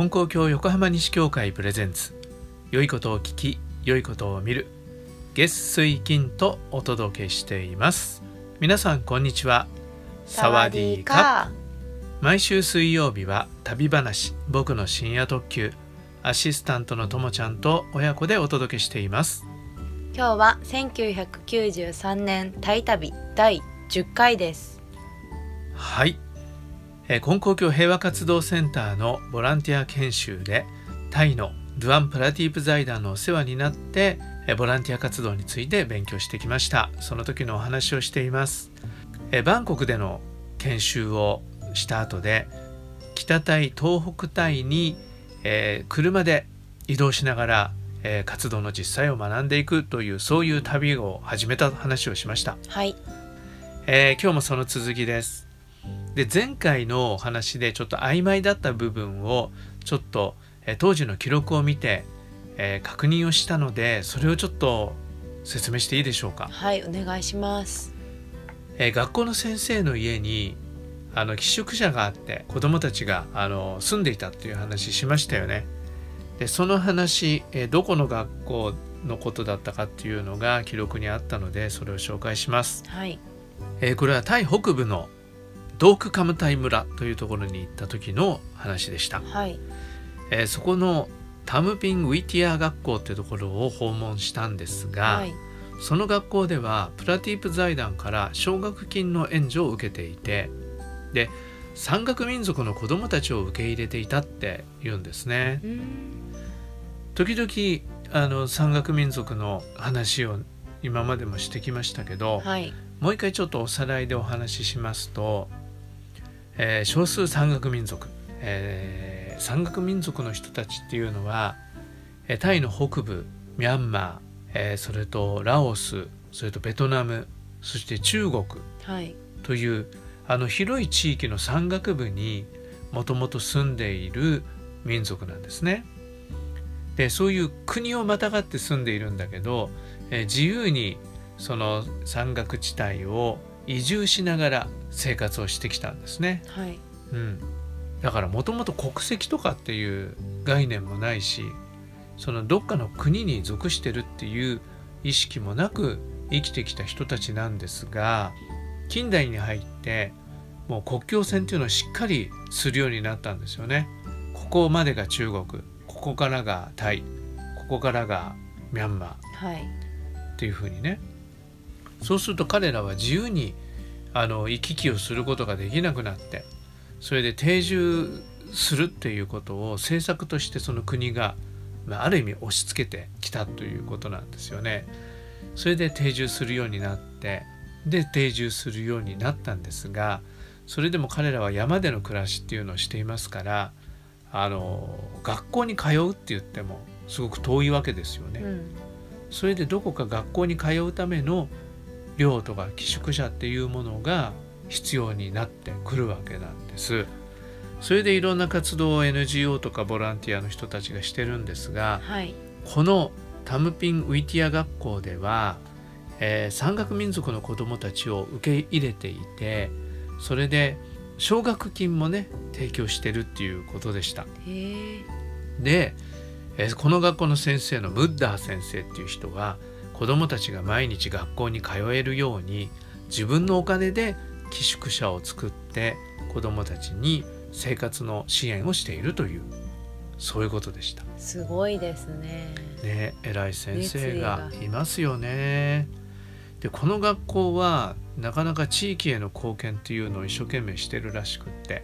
金光教横浜西教会プレゼンツ。良いことを聞き良いことを見る。月水金とお届けしています。皆さんこんにちは。サワディーカ毎週水曜日は旅話僕の深夜特急アシスタントのともちゃんと親子でお届けしています。今日は1993年タイ旅第10回です。はい。えー、金光教平和活動センターのボランティア研修でタイのドゥアンプラティープ財団のお世話になって、えー、ボランティア活動について勉強してきました。その時のお話をしています、えー、バンコクでの研修をした後で北タイ東北タイに、えー、車で移動しながら、えー、活動の実際を学んでいくというそういう旅を始めた話をしました。はい、えー、今日もその続きですで前回のお話でちょっと曖昧だった部分をちょっと、え当時の記録を見て、えー、確認をしたのでそれをちょっと説明していいでしょうか？はいお願いします、えー、学校の先生の家にあの寄宿舎があって子どもたちがあの住んでいたっていう話しましたよね。でその話、えー、どこの学校のことだったかっていうのが記録にあったのでそれを紹介します、はい。えー、これはタイ北部のドークカムタイ村というところに行った時の話でした、はい。えー、そこのタムピン・ウィティア学校というところを訪問したんですが、はい、その学校ではプラティープ財団から奨学金の援助を受けていてで山岳民族の子どもたちを受け入れていたって言うんですね。時々あの山岳民族の話を今までもしてきましたけど、はい、もう一回ちょっとおさらいでお話ししますとえー、少数山岳民族、えー、山岳民族の人たちっていうのは、えー、タイの北部ミャンマー、えー、それとラオスそれとベトナムそして中国という、はい、あの広い地域の山岳部にもともと住んでいる民族なんですね。でそういう国をまたがって住んでいるんだけど、えー、自由にその山岳地帯を移住しながら生活をしてきたんですね。はい、うん、だからもともと国籍とかっていう概念もないしそのどっかの国に属してるっていう意識もなく生きてきた人たちなんですが近代に入ってもう国境線っていうのをしっかりするようになったんですよね。ここまでが中国ここからがタイここからがミャンマー、はい、っていうふうにねそうすると彼らは自由にあの行き来をすることができなくなってそれで定住するっていうことを政策としてその国が、まあ、ある意味押し付けてきたということなんですよね。それで定住するようになってで定住するようになったんですがそれでも彼らは山での暮らしっていうのをしていますからあの学校に通うって言ってもすごく遠いわけですよね。うん、それでどこか学校に通うための寮とか寄宿舎っていうものが必要になってくるわけなんです。それでいろんな活動を NGO とかボランティアの人たちがしてるんですが、はい、このタムピン・ウィティア学校では、えー、山岳民族の子どもたちを受け入れていてそれで奨学金もね提供してるっていうことでした。で、えー、この学校の先生のムッダー先生っていう人は子どもたちが毎日学校に通えるように自分のお金で寄宿舎を作って子どもたちに生活の支援をしているというそういうことでした。すごいですね。ね偉い先生がいますよね。でこの学校はなかなか地域への貢献っていうのを一生懸命してるらしくって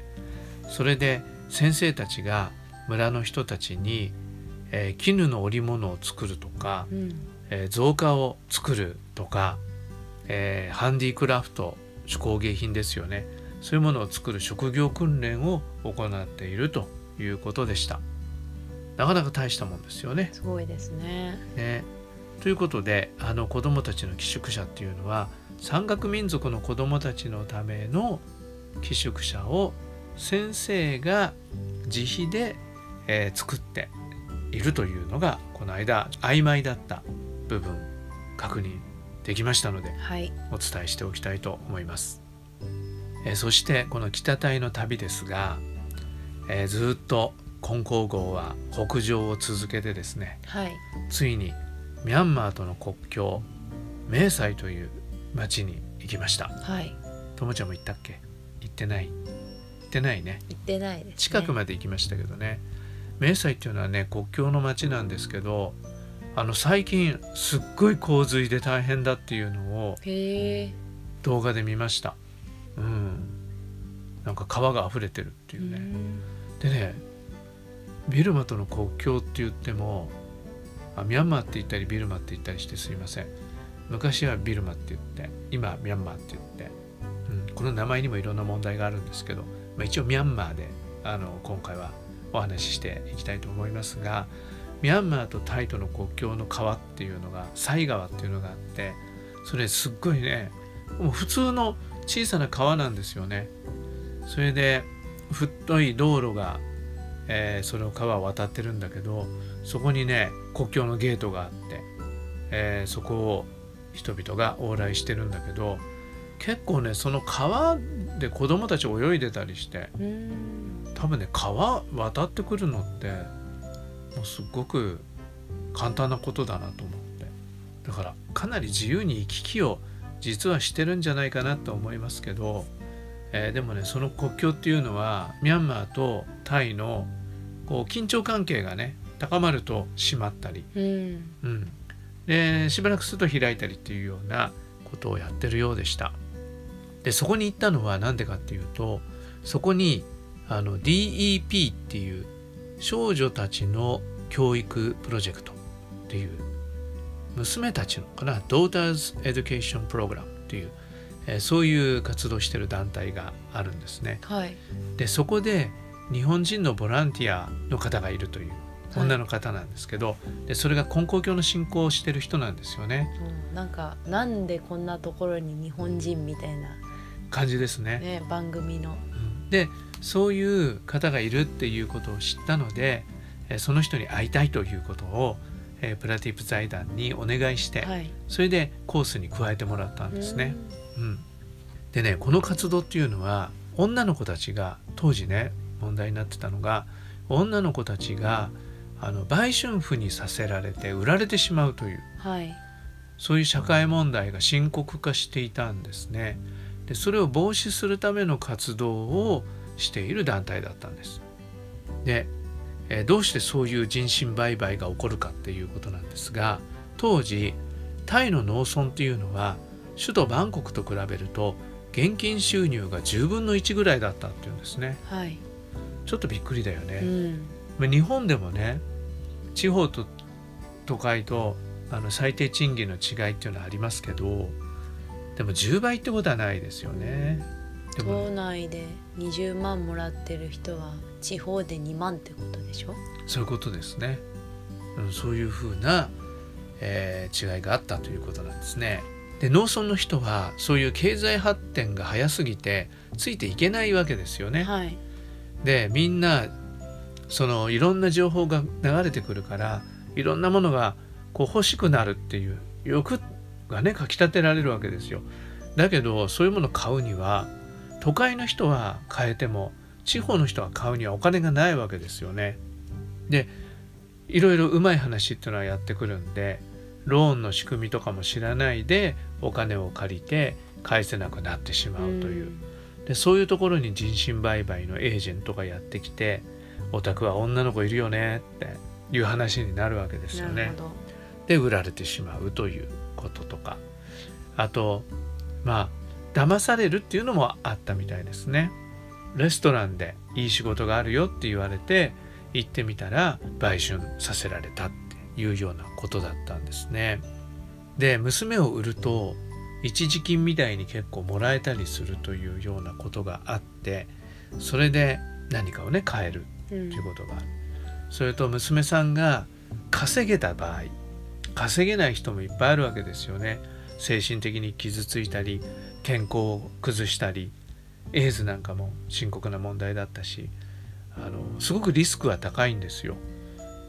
それで先生たちが村の人たちに、えー、絹の織物を作るとか、うんえー、造花を作るとか、えー、ハンディクラフト手工芸品ですよね。そういうものを作る職業訓練を行っているということでした。なかなか大したもんですよね。すごいですね。ね。ということであの子どもたちの寄宿舎っていうのは山岳民族の子どもたちのための寄宿舎を先生が自費で、えー、作っているというのがこの間曖昧だった部分確認できましたので、はい、お伝えしておきたいと思います。えそしてこの北隊の旅ですが、えー、ずっと金光号は北上を続けてですねはい。ついにミャンマーとの国境明細という町に行きました。はい。ともちゃんも行ったっけ？行ってない。行ってないね。行ってないです、ね、近くまで行きましたけどね。明細っていうのはね国境の町なんですけどあの最近すっごい洪水で大変だっていうのを動画で見ました。うん。なんか川が溢れてるっていうね、でねビルマとの国境って言ってもあミャンマーって言ったりビルマって言ったりしてすいません。昔はビルマって言って今ミャンマーって言って、うん、この名前にもいろんな問題があるんですけど、まあ、一応ミャンマーであの今回はお話ししていきたいと思いますがミャンマーとタイとの国境の川っていうのがサイ川っていうのがあってそれすっごいねもう普通の小さな川なんですよね。それで太い道路が、えーその川を渡ってるんだけどそこにね国境のゲートがあって、えーそこを人々が往来してるんだけど結構ねその川で子供たち泳いでたりしてうん。多分ね川渡ってくるのってもうすっごく簡単なことだなと思って。だからかなり自由に行き来を実はしてるんじゃないかなと思いますけど、えーでもねその国境っていうのはミャンマーとタイのこう緊張関係がね高まると閉まったり、うん。うん、でしばらくすると開いたりっていうようなことをやってるようでした。でそこに行ったのは何でかっていうとそこにあの DEP っていう少女たちの教育プロジェクトっていう娘たちのかな Daughters Education Program っていう、えーそういう活動してる団体があるんですね。はい。でそこで日本人のボランティアの方がいるという女の方なんですけど、でそれが根高教の信仰をしてる人なんですよね。うん。なんかなんでこんなところに日本人みたいな感じですね。ね番組の。うん。でそういう方がいるっていうことを知ったのでえーその人に会いたいということを、えープラティップ財団にお願いして、はいそれでコースに加えてもらったんですね。うん、でねこの活動っていうのは女の子たちが当時ね問題になってたのが女の子たちがあの売春婦にさせられて売られてしまうといううんはいそういう社会問題が深刻化していたんですね。でそれを防止するための活動をしている団体だったんです。で、えーどうしてそういう人身売買が起こるかっていうことなんですが当時タイの農村っていうのは首都バンコクと比べると現金収入が10分の1ぐらいだったっていうんですね。はいちょっとびっくりだよね。うんまあ日本でもね地方と都会とあの最低賃金の違いっていうのはありますけどでも10倍ってことはないですよね。で島も内で20万もらってる人は地方で2万ってことでしょ？そういうことですね。うん、そういうふうな、えー違いがあったということなんですね。で農村の人はそういう経済発展が早すぎてついていけないわけですよね。はいでみんなそのいろんな情報が流れてくるからいろんなものがこう欲しくなるっていう欲がねかきたてられるわけですよ。だけどそういうものを買うには都会の人は買えても地方の人が買うにはお金がないわけですよね。でいろいろうまい話っていうのはやってくるんでローンの仕組みとかも知らないでお金を借りて返せなくなってしまうという。でそういうところに人身売買のエージェントがやってきて「お宅は女の子いるよね」っていう話になるわけですよねで売られてしまうということとかあとまあ騙されるっていうのもあったみたいですね。レストランでいい仕事があるよって言われて行ってみたら売春させられたっていうようなことだったんですね。で娘を売ると一時金みたいに結構もらえたりするというようなことがあってそれで何かをね買えるうんということがある。それと娘さんが稼げた場合稼げない人もいっぱいあるわけですよね。精神的に傷ついたり健康を崩したりエイズなんかも深刻な問題だったしあのすごくリスクは高いんですよ。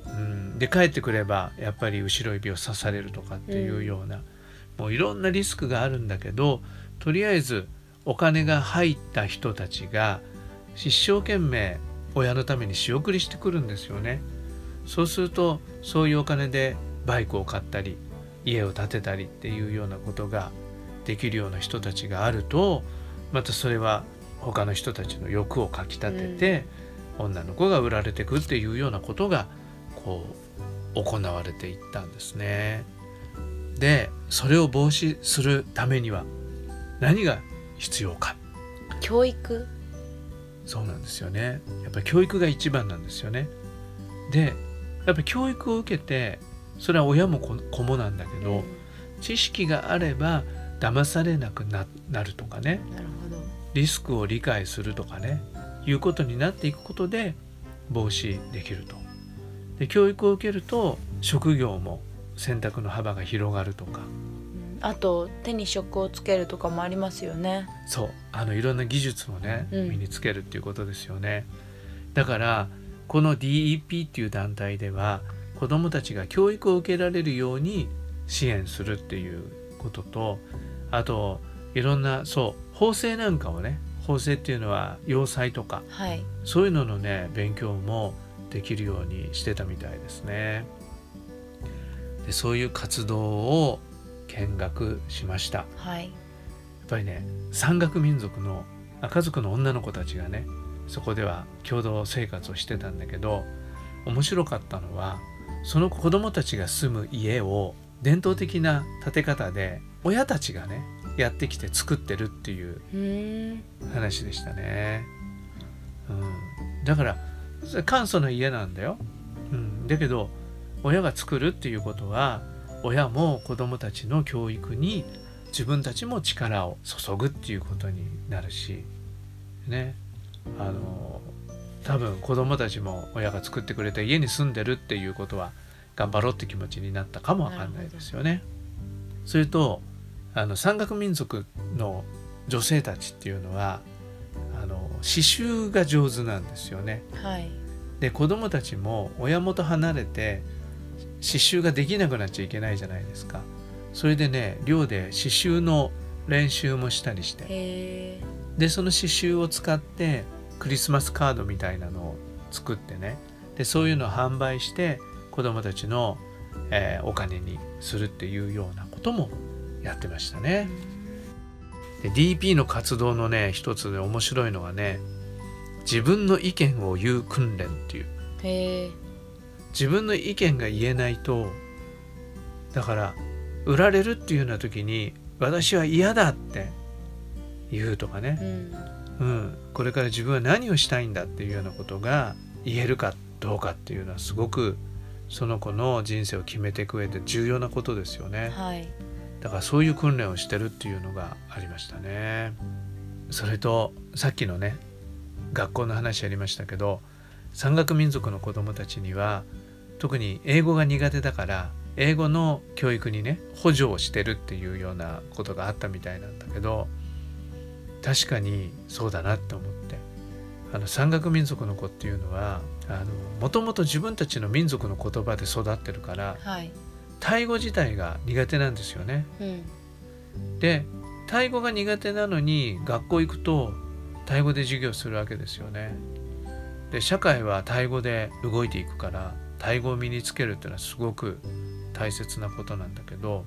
うん、で帰ってくればやっぱり後ろ指を刺されるとかっていうような、もういろんなリスクがあるんだけどとりあえずお金が入った人たちが一生懸命親のために仕送りしてくるんですよね。そうするとそういうお金でバイクを買ったり家を建てたりっていうようなことができるような人たちがあるとまたそれは他の人たちの欲をかきたてて、女の子が売られてくっていうようなことがこう行われていったんですね。でそれを防止するためには何が必要か。教育？そうなんですよね。やっぱり教育が一番なんですよね。でやっぱり教育を受けてそれは親も子もなんだけど、知識があれば騙されなくなるとかね。リスクを理解するとかね。いうことになっていくことで防止できると。で教育を受けると職業も選択の幅が広がるとか。うん。あと手に職をつけるとかもありますよね。そう。あのいろんな技術をね、うん。身につけるっていうことですよね。だからこの DEP っていう団体では子どもたちが教育を受けられるように支援するっていうこととあといろんなそう法制なんかをね法制っていうのは要塞とかはい。そういうののね勉強もできるようにしてたみたいですね。でそういう活動を見学しました。はい。やっぱりね山岳民族の赤族の女の子たちがねそこでは共同生活をしてたんだけど面白かったのはその子供たちが住む家を伝統的な建て方で親たちがねやってきて作ってるっていう話でしたね、うん、だから簡素な家なんだよ、うん、だけど親が作るっていうことは親も子供たちの教育に自分たちも力を注ぐっていうことになるしね。あの多分子供たちも親が作ってくれた家に住んでるっていうことは頑張ろうって気持ちになったかもわかんないですよね。それとあの山岳民族の女性たちっていうのはあの刺繍が上手なんですよね。はいで子供たちも親元離れて刺繍ができなくなっちゃいけないじゃないですか。それでね寮で刺繍の練習もしたりしてでその刺繍を使ってクリスマスカードみたいなのを作ってねでそういうのを販売して子供たちの、えーお金にするっていうようなこともやってましたね。で DP の活動のね一つで面白いのがね自分の意見を言う訓練っていう。自分の意見が言えないとだから売られるっていうような時に私は嫌だって言うとかね。う、ん。うん、これから自分は何をしたいんだっていうようなことが言えるかどうかっていうのはすごくその子の人生を決めていく上で重要なことですよね。はいだからそういう訓練をしてるっていうのがありましたね。それとさっきのね学校の話ありましたけど山岳民族の子どもたちには特に英語が苦手だから英語の教育にね補助をしてるっていうようなことがあったみたいなんだけど確かにそうだなって思ってあの山岳民族の子っていうのはもともと自分たちの民族の言葉で育ってるからはいタイ語自体が苦手なんですよね。うんでタイ語が苦手なのに学校行くとタイ語で授業するわけですよね。で社会はタイ語で動いていくからタイ語を身につけるっていうのはすごく大切なことなんだけど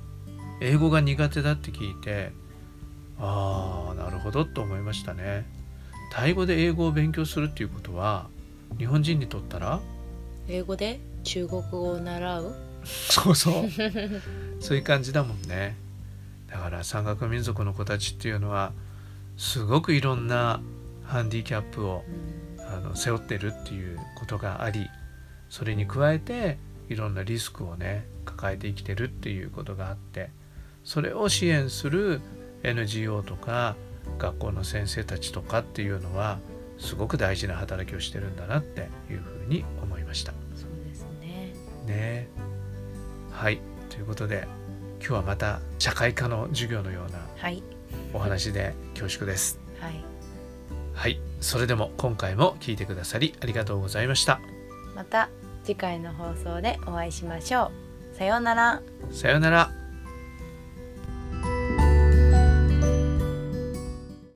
英語が苦手だって聞いてああなるほどと思いましたね。タイ語で英語を勉強するっていうことは日本人にとったら？英語で中国語を習う？そうそう。そういう感じだもんね。だから山岳民族の子たちっていうのはすごくいろんなハンディキャップをうんあの背負ってるっていうことがありそれに加えていろんなリスクをね抱えて生きてるっていうことがあってそれを支援する NGO とか学校の先生たちとかっていうのはすごく大事な働きをしてるんだなっていうふうに思いました。そうですね。ねはいということで今日はまた社会科の授業のようなはいお話で恐縮です。はいはいそれでも今回も聞いてくださりありがとうございました。また次回の放送でお会いしましょうさようならさようなら。